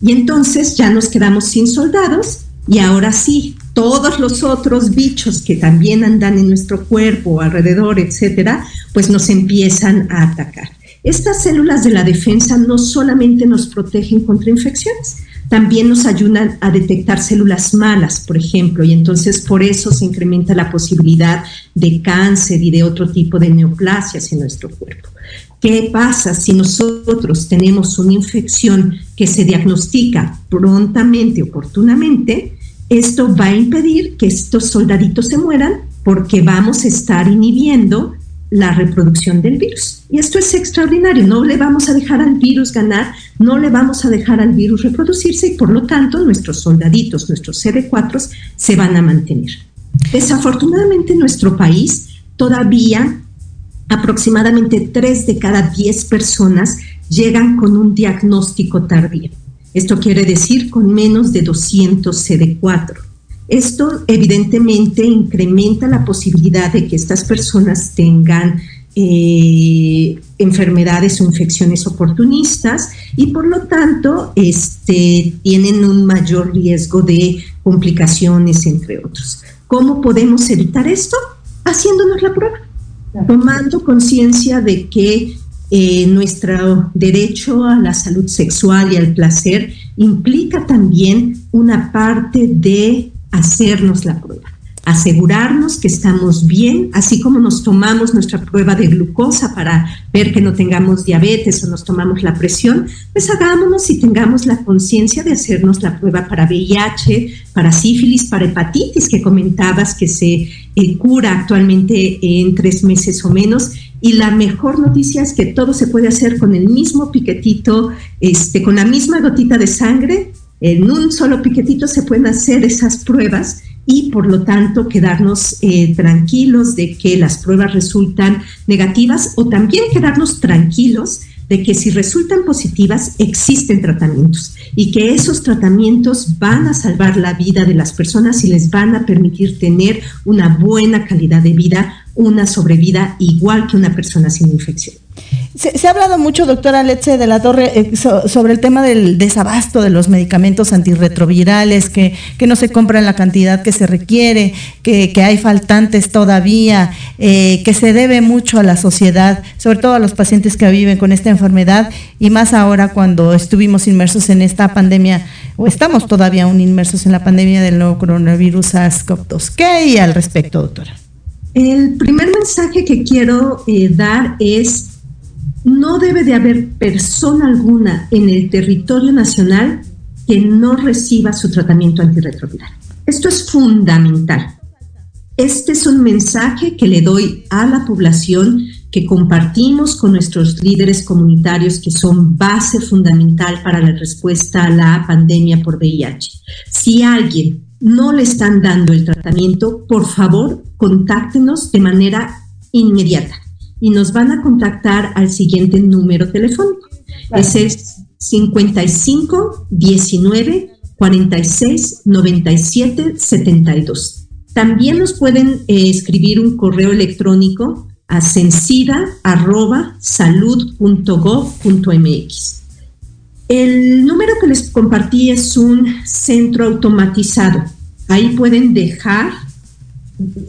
Y entonces ya nos quedamos sin soldados y ahora sí, todos los otros bichos que también andan en nuestro cuerpo, alrededor, etcétera, pues nos empiezan a atacar. Estas células de la defensa no solamente nos protegen contra infecciones, también nos ayudan a detectar células malas, por ejemplo, y entonces por eso se incrementa la posibilidad de cáncer y de otro tipo de neoplasias en nuestro cuerpo. ¿Qué pasa si nosotros tenemos una infección que se diagnostica prontamente, oportunamente? Esto va a impedir que estos soldaditos se mueran porque vamos a estar inhibiendo la reproducción del virus. Y esto es extraordinario, no le vamos a dejar al virus ganar, no le vamos a dejar al virus reproducirse y por lo tanto nuestros soldaditos, nuestros CD4 se van a mantener. Desafortunadamente en nuestro país todavía aproximadamente 3 de cada 10 personas llegan con un diagnóstico tardío. Esto quiere decir con menos de 200 CD4. Esto evidentemente incrementa la posibilidad de que estas personas tengan eh, enfermedades o infecciones oportunistas y por lo tanto este, tienen un mayor riesgo de complicaciones, entre otros. ¿Cómo podemos evitar esto? Haciéndonos la prueba, tomando conciencia de que eh, nuestro derecho a la salud sexual y al placer implica también una parte de hacernos la prueba, asegurarnos que estamos bien, así como nos tomamos nuestra prueba de glucosa para ver que no tengamos diabetes o nos tomamos la presión, pues hagámonos y tengamos la conciencia de hacernos la prueba para VIH, para sífilis, para hepatitis que comentabas que se eh, cura actualmente en tres meses o menos. Y la mejor noticia es que todo se puede hacer con el mismo piquetito, este, con la misma gotita de sangre en un solo piquetito se pueden hacer esas pruebas y por lo tanto quedarnos eh, tranquilos de que las pruebas resultan negativas o también quedarnos tranquilos de que si resultan positivas existen tratamientos y que esos tratamientos van a salvar la vida de las personas y les van a permitir tener una buena calidad de vida, una sobrevida igual que una persona sin infección. Se, ha hablado mucho, doctora Letze de la Torre, eh, sobre el tema del desabasto de los medicamentos antirretrovirales, que, no se compran la cantidad que se requiere, que, hay faltantes todavía, eh, que se debe mucho a la sociedad, sobre todo a los pacientes que viven con esta enfermedad, y más ahora cuando estuvimos inmersos en esta pandemia, o estamos todavía aún inmersos en la pandemia del nuevo coronavirus SARS-CoV-2. ¿Qué hay al respecto, doctora? El primer mensaje que quiero eh, dar es no debe de haber persona alguna en el territorio nacional que no reciba su tratamiento antirretroviral. Esto es fundamental. Este es un mensaje que le doy a la población que compartimos con nuestros líderes comunitarios que son base fundamental para la respuesta a la pandemia por VIH. Si alguien no le están dando el tratamiento, por favor, contáctenos de manera inmediata y nos van a contactar al siguiente número telefónico. Ese es 55 19 46 97 72. También nos pueden eh, escribir un correo electrónico a censida.salud.gov.mx. El número que les compartí es un centro automatizado. Ahí pueden dejar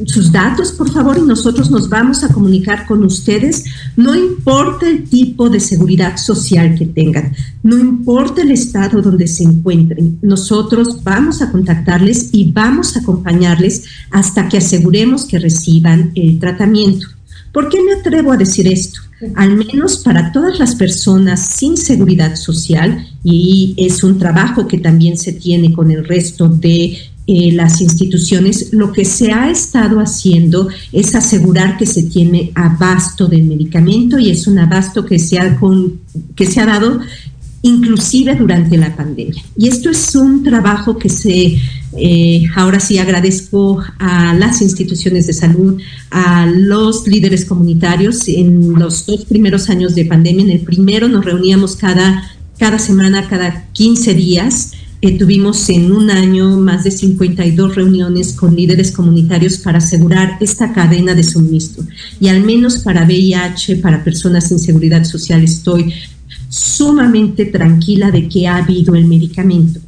sus datos, por favor, y nosotros nos vamos a comunicar con ustedes. No importa el tipo de seguridad social que tengan, no importa el estado donde se encuentren, nosotros vamos a contactarles y vamos a acompañarles hasta que aseguremos que reciban el tratamiento. ¿Por qué me atrevo a decir esto? Al menos para todas las personas sin seguridad social, y es un trabajo que también se tiene con el resto de eh, las instituciones, lo que se ha estado haciendo es asegurar que se tiene abasto del medicamento y es un abasto que se ha, que se ha dado inclusive durante la pandemia. Y esto es un trabajo que se, eh, ahora sí agradezco a las instituciones de salud, a los líderes comunitarios. En los dos primeros años de pandemia, en el primero nos reuníamos cada, cada semana, cada 15 días eh, tuvimos en un año más de 52 reuniones con líderes comunitarios para asegurar esta cadena de suministro. Y al menos para VIH, para personas sin seguridad social, estoy sumamente tranquila de que ha habido el medicamento.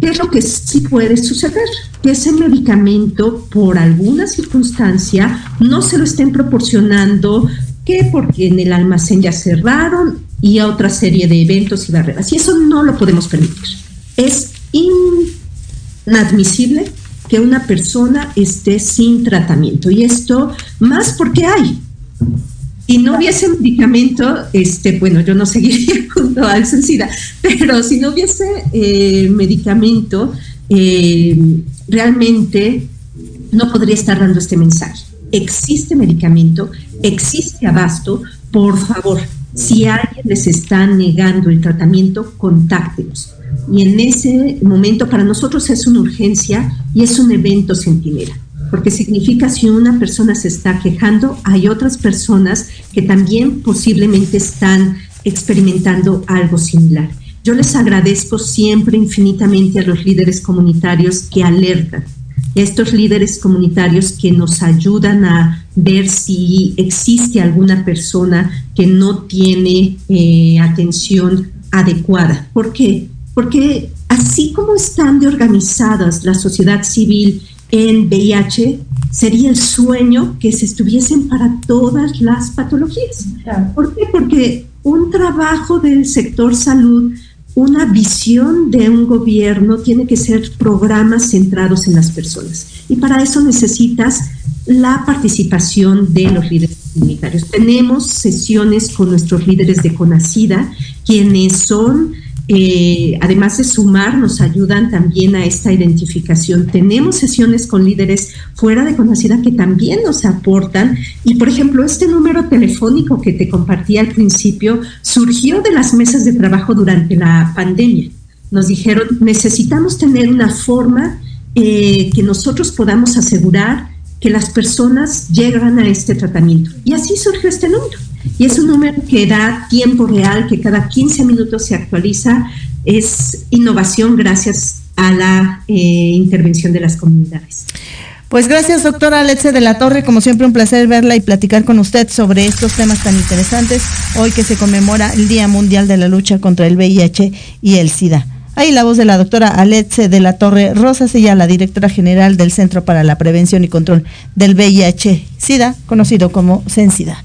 ¿Qué es lo que sí puede suceder? Que ese medicamento, por alguna circunstancia, no se lo estén proporcionando, que porque en el almacén ya cerraron y a otra serie de eventos y barreras. Y eso no lo podemos permitir. Es inadmisible que una persona esté sin tratamiento. Y esto más porque hay. Si no hubiese medicamento, este, bueno, yo no seguiría junto al SIDA, pero si no hubiese eh, medicamento, eh, realmente no podría estar dando este mensaje. Existe medicamento, existe abasto, por favor, si alguien les está negando el tratamiento, contáctenos. Y en ese momento para nosotros es una urgencia y es un evento centinela, porque significa si una persona se está quejando, hay otras personas que también posiblemente están experimentando algo similar. Yo les agradezco siempre infinitamente a los líderes comunitarios que alertan, a estos líderes comunitarios que nos ayudan a ver si existe alguna persona que no tiene eh, atención adecuada. ¿Por qué? Porque así como están de organizadas la sociedad civil en VIH, sería el sueño que se estuviesen para todas las patologías. ¿Por qué? Porque un trabajo del sector salud, una visión de un gobierno tiene que ser programas centrados en las personas. Y para eso necesitas la participación de los líderes comunitarios. Tenemos sesiones con nuestros líderes de Conacida, quienes son eh, además de sumar, nos ayudan también a esta identificación. Tenemos sesiones con líderes fuera de conocida que también nos aportan. Y, por ejemplo, este número telefónico que te compartí al principio surgió de las mesas de trabajo durante la pandemia. Nos dijeron, necesitamos tener una forma eh, que nosotros podamos asegurar que las personas llegan a este tratamiento. Y así surgió este número. Y es un número que da tiempo real, que cada 15 minutos se actualiza. Es innovación gracias a la eh, intervención de las comunidades. Pues gracias, doctora Alexe de la Torre. Como siempre, un placer verla y platicar con usted sobre estos temas tan interesantes. Hoy que se conmemora el Día Mundial de la Lucha contra el VIH y el SIDA. Ahí la voz de la doctora Alexe de la Torre Rosas, ella la directora general del Centro para la Prevención y Control del VIH-Sida, conocido como CENSIDA.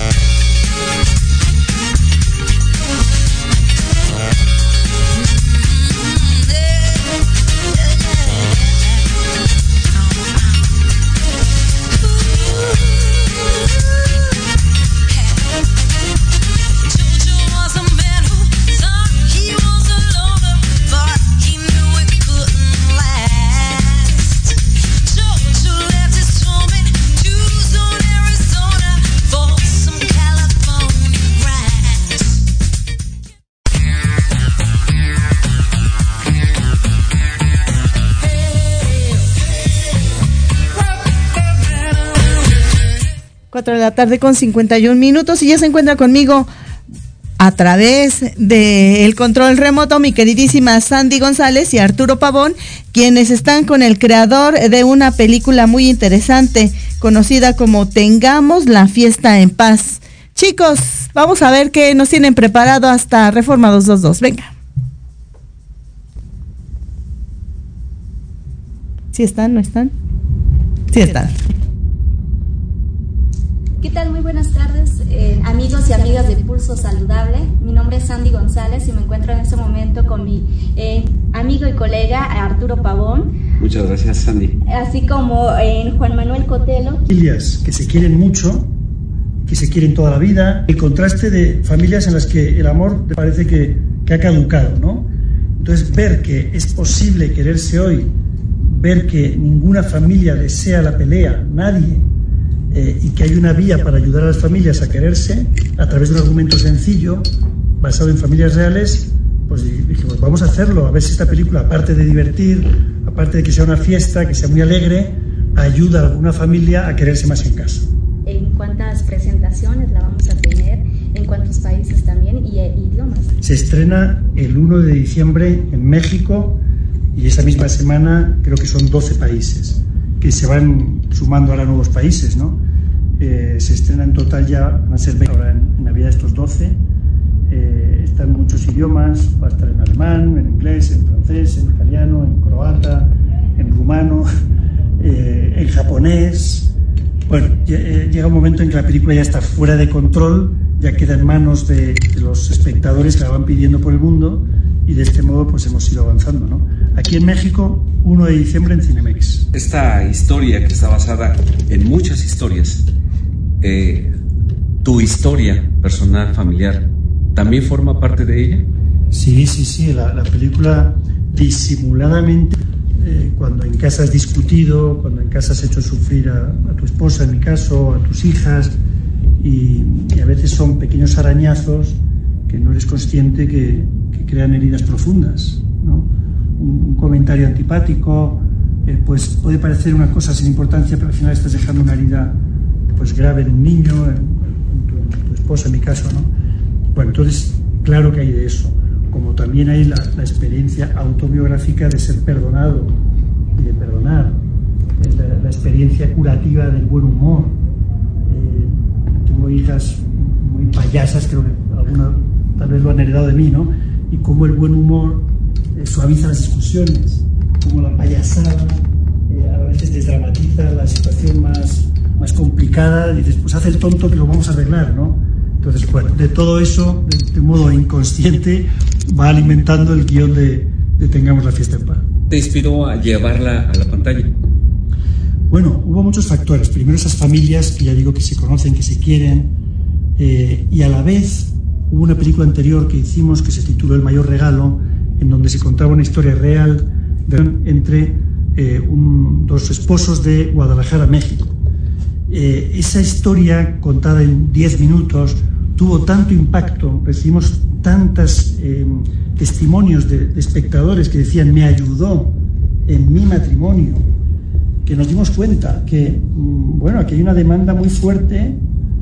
Thank you. De la tarde con 51 minutos y ya se encuentra conmigo a través del control remoto mi queridísima Sandy González y Arturo Pavón, quienes están con el creador de una película muy interesante conocida como Tengamos la fiesta en paz. Chicos, vamos a ver qué nos tienen preparado hasta Reforma 222. Venga. ¿Sí están? ¿No están? Sí están. ¿Qué tal? Muy buenas tardes, eh, amigos y amigas de Pulso Saludable. Mi nombre es Sandy González y me encuentro en este momento con mi eh, amigo y colega Arturo Pavón. Muchas gracias, Sandy. Así como eh, Juan Manuel Cotelo. Familias que se quieren mucho, que se quieren toda la vida. El contraste de familias en las que el amor parece que, que ha caducado, ¿no? Entonces, ver que es posible quererse hoy, ver que ninguna familia desea la pelea, nadie eh, y que hay una vía para ayudar a las familias a quererse a través de un argumento sencillo, basado en familias reales, pues dijimos, vamos a hacerlo, a ver si esta película, aparte de divertir, aparte de que sea una fiesta, que sea muy alegre, ayuda a alguna familia a quererse más en casa. ¿En cuántas presentaciones la vamos a tener? ¿En cuántos países también? ¿Y eh, idiomas? Se estrena el 1 de diciembre en México y esa misma semana creo que son 12 países, que se van sumando ahora nuevos países, ¿no? Eh, se estrena en total ya, van a ser 20 ahora en, Navidad estos 12. Eh, en muchos idiomas, va a estar en alemán, en inglés, en francés, en italiano, en croata, en rumano, eh, en japonés. Bueno, eh, llega un momento en que la película ya está fuera de control, ya queda en manos de, de los espectadores que la van pidiendo por el mundo y de este modo pues hemos ido avanzando. ¿no? Aquí en México, 1 de diciembre en Cinemex. Esta historia que está basada en muchas historias, eh, tu historia personal, familiar, ¿también forma parte de ella? Sí, sí, sí, la, la película disimuladamente, eh, cuando en casa has discutido, cuando en casa has hecho sufrir a, a tu esposa, en mi caso, a tus hijas, y, y, a veces son pequeños arañazos que no eres consciente que, que crean heridas profundas. ¿no? Un, un, comentario antipático, eh, pues puede parecer una cosa sin importancia, pero al final estás dejando una herida pues grave en un niño, en, en, tu, en tu, esposa, en mi caso, ¿no? Bueno, entonces, claro que hay de eso, como también hay la, la experiencia autobiográfica de ser perdonado y de perdonar, la, la experiencia curativa del buen humor. Eh, tengo hijas muy payasas, creo que alguna tal vez lo han heredado de mí, ¿no? Y cómo el buen humor eh, suaviza las discusiones, como la payasada eh, a veces desdramatiza la situación más, más complicada, dices, pues hace el tonto que lo vamos a arreglar, ¿no? Entonces, bueno, de todo eso, de, de modo inconsciente, va alimentando el guion de, de, Tengamos la fiesta en paz. ¿Te inspiró a llevarla a la pantalla? Bueno, hubo muchos factores. Primero esas familias que ya digo que se conocen, que se quieren, eh, y a la vez hubo una película anterior que hicimos que se tituló El mayor regalo, en donde se contaba una historia real de, entre eh, un, dos esposos de Guadalajara, México. Eh, esa historia contada en 10 minutos tuvo tanto impacto, recibimos tantos eh, testimonios de, de, espectadores que decían me ayudó en mi matrimonio, que nos dimos cuenta que, mm, bueno, aquí hay una demanda muy fuerte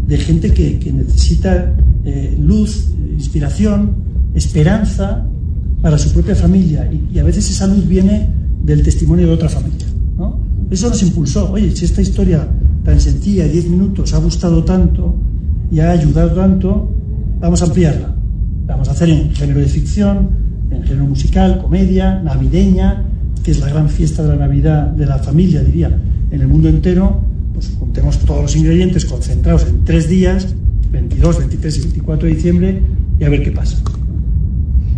de gente que, que necesita eh, luz, inspiración, esperanza para su propia familia y, a veces esa luz viene del testimonio de otra familia. Eso nos impulsó, oye, si esta historia tan sencilla, 10 minutos, ha gustado tanto y ha ayudado tanto, vamos a ampliarla. Vamos a hacer en género de ficción, en género musical, comedia, navideña, que es la gran fiesta de la Navidad de la familia, diría, en el mundo entero, pues juntemos todos los ingredientes concentrados en tres días, 22, 23 y 24 de diciembre, y a ver qué pasa.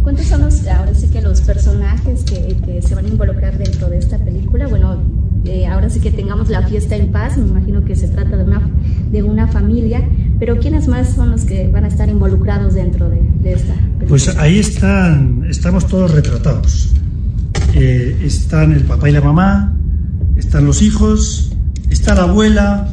¿Cuántos son los, ahora sí que los personajes que, que se van a involucrar dentro de esta película? Bueno, eh, ahora sí que tengamos la fiesta en paz, me imagino que se trata de una, de una familia, pero ¿quiénes más son los que van a estar involucrados dentro de, de esta película? Pues ahí están, estamos todos retratados. Eh, están el papá y la mamá, están los hijos, está la abuela,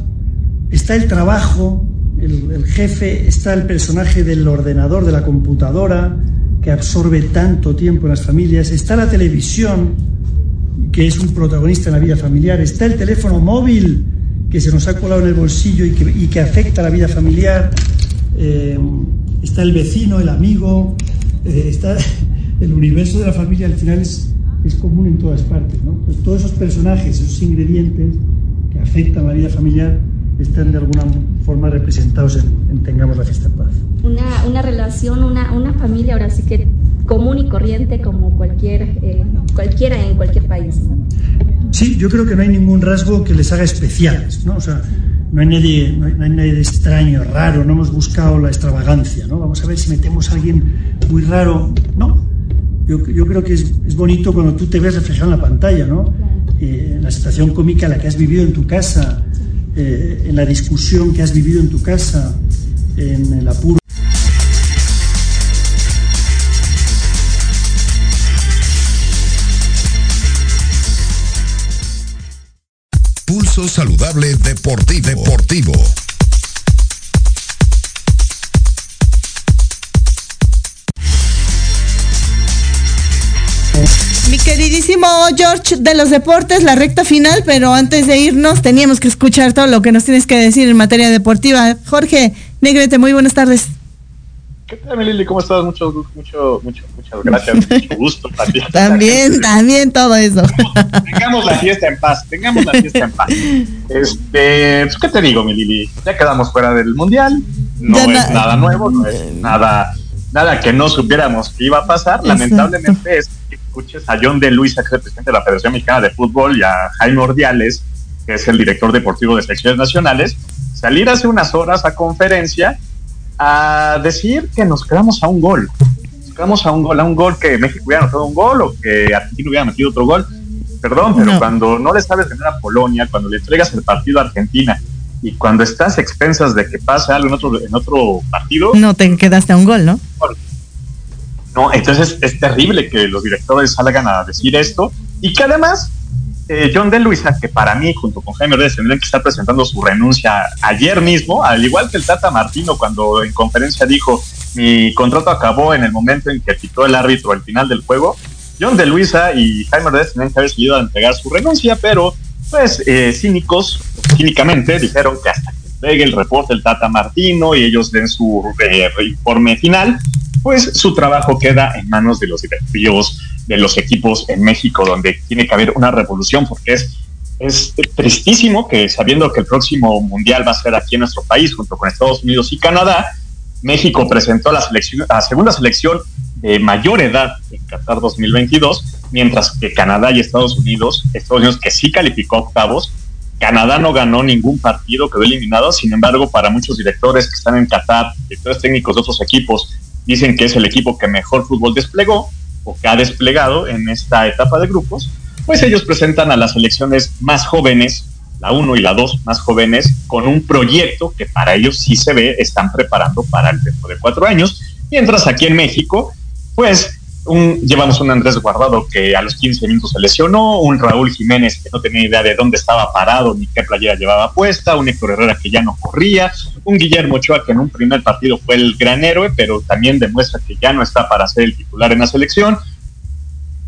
está el trabajo, el, jefe, está el personaje del ordenador, de la computadora, que absorbe tanto tiempo en las familias, está la televisión, que es un protagonista en la vida familiar, está el teléfono móvil, que se nos ha colado en el bolsillo y que, afecta a la vida familiar, eh, está el vecino, el amigo, eh, está el universo de la familia, al final es, es común en todas partes. ¿no? Pues todos esos personajes, esos ingredientes que afectan a la vida familiar, están de alguna forma representados en, en Tengamos la fiesta en paz. Una, una relación, una, una, familia ahora sí que común y corriente como cualquier, eh, cualquiera en cualquier país. Sí, yo creo que no hay ningún rasgo que les haga especiales, ¿no? O sea, no hay nadie, no hay, no hay nadie de extraño, raro, no hemos buscado la extravagancia, ¿no? Vamos a ver si metemos a alguien muy raro, no. Yo, yo creo que es, es, bonito cuando tú te ves reflejado en la pantalla, ¿no? Eh, la situación cómica la que has vivido en tu casa, eh, en la discusión que has vivido en tu casa, en el apuro. Pulso Saludable Deportivo. Deportivo. Queridísimo George de los deportes, la recta final, pero antes de irnos teníamos que escuchar todo lo que nos tienes que decir en materia deportiva. Jorge, Negrete, muy buenas tardes. ¿Qué tal, Lili? ¿Cómo estás? Mucho, mucho, mucho, muchas gracias. Mucho gusto también. También, también todo eso. Tengamos la fiesta en paz, tengamos la fiesta en paz. Este, pues, ¿qué te digo, mi Lili? Ya quedamos fuera del mundial, no es nada nuevo, no es nada, nada que no supiéramos que iba a pasar. Lamentablemente es que escuches a John de Luisa, que es el presidente de la Federación Mexicana de Fútbol, y a Jaime Ordiales, que es el director deportivo de selecciones nacionales, salir hace unas horas a conferencia a decir que nos quedamos a un gol. Nos quedamos a un gol, a un gol que México hubiera anotado un gol o que Argentina hubiera metido otro gol. Perdón, pero cuando no le sabes ganar a Polonia, cuando le entregas el partido a Argentina y cuando estás expensas de que pase algo en otro, en otro partido. No te quedaste a un gol, ¿no? No, entonces es terrible que los directores salgan a decir esto y que además eh, John de Luisa, que para mí, junto con Jaime Reyes, tendrían que estar presentando su renuncia ayer mismo, al igual que el Tata Martino, cuando en conferencia dijo: Mi contrato acabó en el momento en que quitó el árbitro al final del juego. John de Luisa y Jaime Reyes tendrían que haber seguido a entregar su renuncia, pero, pues, eh, cínicos, cínicamente, dijeron que hasta que entregue el reporte el Tata Martino y ellos den su eh, informe final, pues su trabajo queda en manos de los directivos de los equipos en México, donde tiene que haber una revolución, porque es, es tristísimo que sabiendo que el próximo mundial va a ser aquí en nuestro país, junto con Estados Unidos y Canadá, México presentó la, selección, la segunda selección de mayor edad en Qatar 2022, mientras que Canadá y Estados Unidos, Estados Unidos que sí calificó a octavos, Canadá no ganó ningún partido, quedó eliminado, sin embargo, para muchos directores que están en Qatar, directores técnicos de otros equipos, dicen que es el equipo que mejor fútbol desplegó, que ha desplegado en esta etapa de grupos, pues ellos presentan a las selecciones más jóvenes, la 1 y la 2 más jóvenes, con un proyecto que para ellos sí se ve, están preparando para el tiempo de cuatro años, mientras aquí en México, pues llevamos un Andrés Guardado que a los 15 minutos se lesionó, un Raúl Jiménez que no tenía idea de dónde estaba parado ni qué playera llevaba puesta, un Héctor Herrera que ya no corría, un Guillermo Ochoa que en un primer partido fue el gran héroe, pero también demuestra que ya no está para ser el titular en la selección.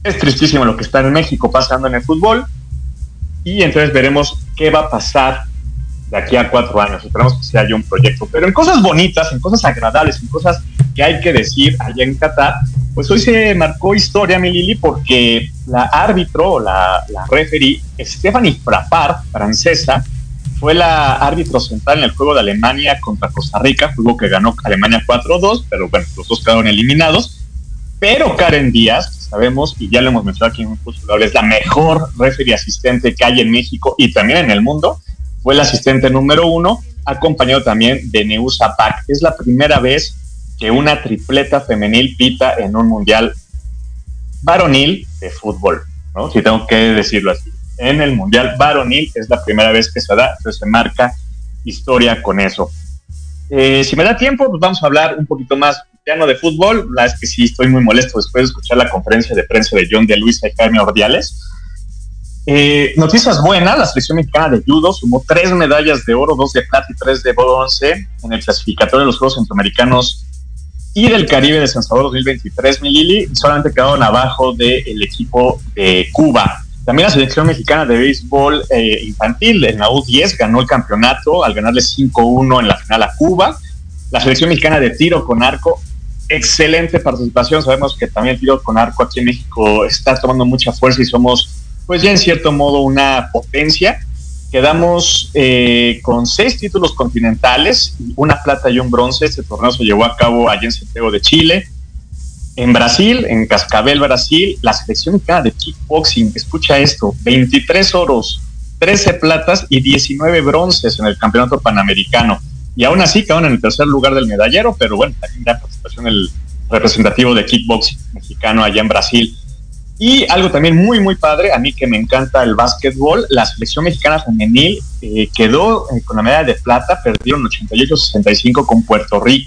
Es tristísimo lo que está en México pasando en el fútbol y entonces veremos qué va a pasar de aquí a cuatro años. Esperamos que se haya un proyecto, pero en cosas bonitas, en cosas agradables, en cosas que hay que decir allá en Qatar, pues hoy se marcó historia, mi Lili, porque la árbitro, la, la referee, Stephanie Frappard, francesa, fue la árbitro central en el juego de Alemania contra Costa Rica, juego que ganó Alemania 4-2, pero bueno, los dos quedaron eliminados. Pero Karen Díaz, sabemos, y ya lo hemos mencionado aquí en un es la mejor referee asistente que hay en México y también en el mundo fue el asistente número uno, acompañado también de Neusa Pack. Es la primera vez que una tripleta femenil pita en un mundial varonil de fútbol, ¿no? Si tengo que decirlo así. En el mundial varonil es la primera vez que se da, entonces se marca historia con eso. Eh, si me da tiempo, pues vamos a hablar un poquito más no de fútbol. La es que sí estoy muy molesto después de escuchar la conferencia de prensa de John de Luisa y Jaime Ordiales eh, noticias buenas, la selección mexicana de judo sumó tres medallas de oro, dos de plata y tres de bronce en el clasificatorio de los Juegos Centroamericanos y del Caribe de San Salvador 2023, Milili, solamente quedaron abajo del equipo de Cuba. También la selección mexicana de béisbol eh, infantil en la U10 ganó el campeonato al ganarle 5-1 en la final a Cuba. La selección mexicana de tiro con arco, excelente participación. Sabemos que también el tiro con arco aquí en México está tomando mucha fuerza y somos pues ya en cierto modo una potencia. Quedamos eh, con seis títulos continentales, una plata y un bronce. Este torneo se llevó a cabo allá en Santiago de Chile. En Brasil, en Cascabel, Brasil, la selección mexicana de kickboxing, escucha esto, 23 oros, 13 platas y 19 bronces en el campeonato panamericano. Y aún así quedaron en el tercer lugar del medallero, pero bueno, también da participación el representativo de kickboxing mexicano allá en Brasil. Y algo también muy, muy padre, a mí que me encanta el básquetbol, la selección mexicana femenil eh, quedó eh, con la medalla de plata, perdieron 88-65 con Puerto Rico.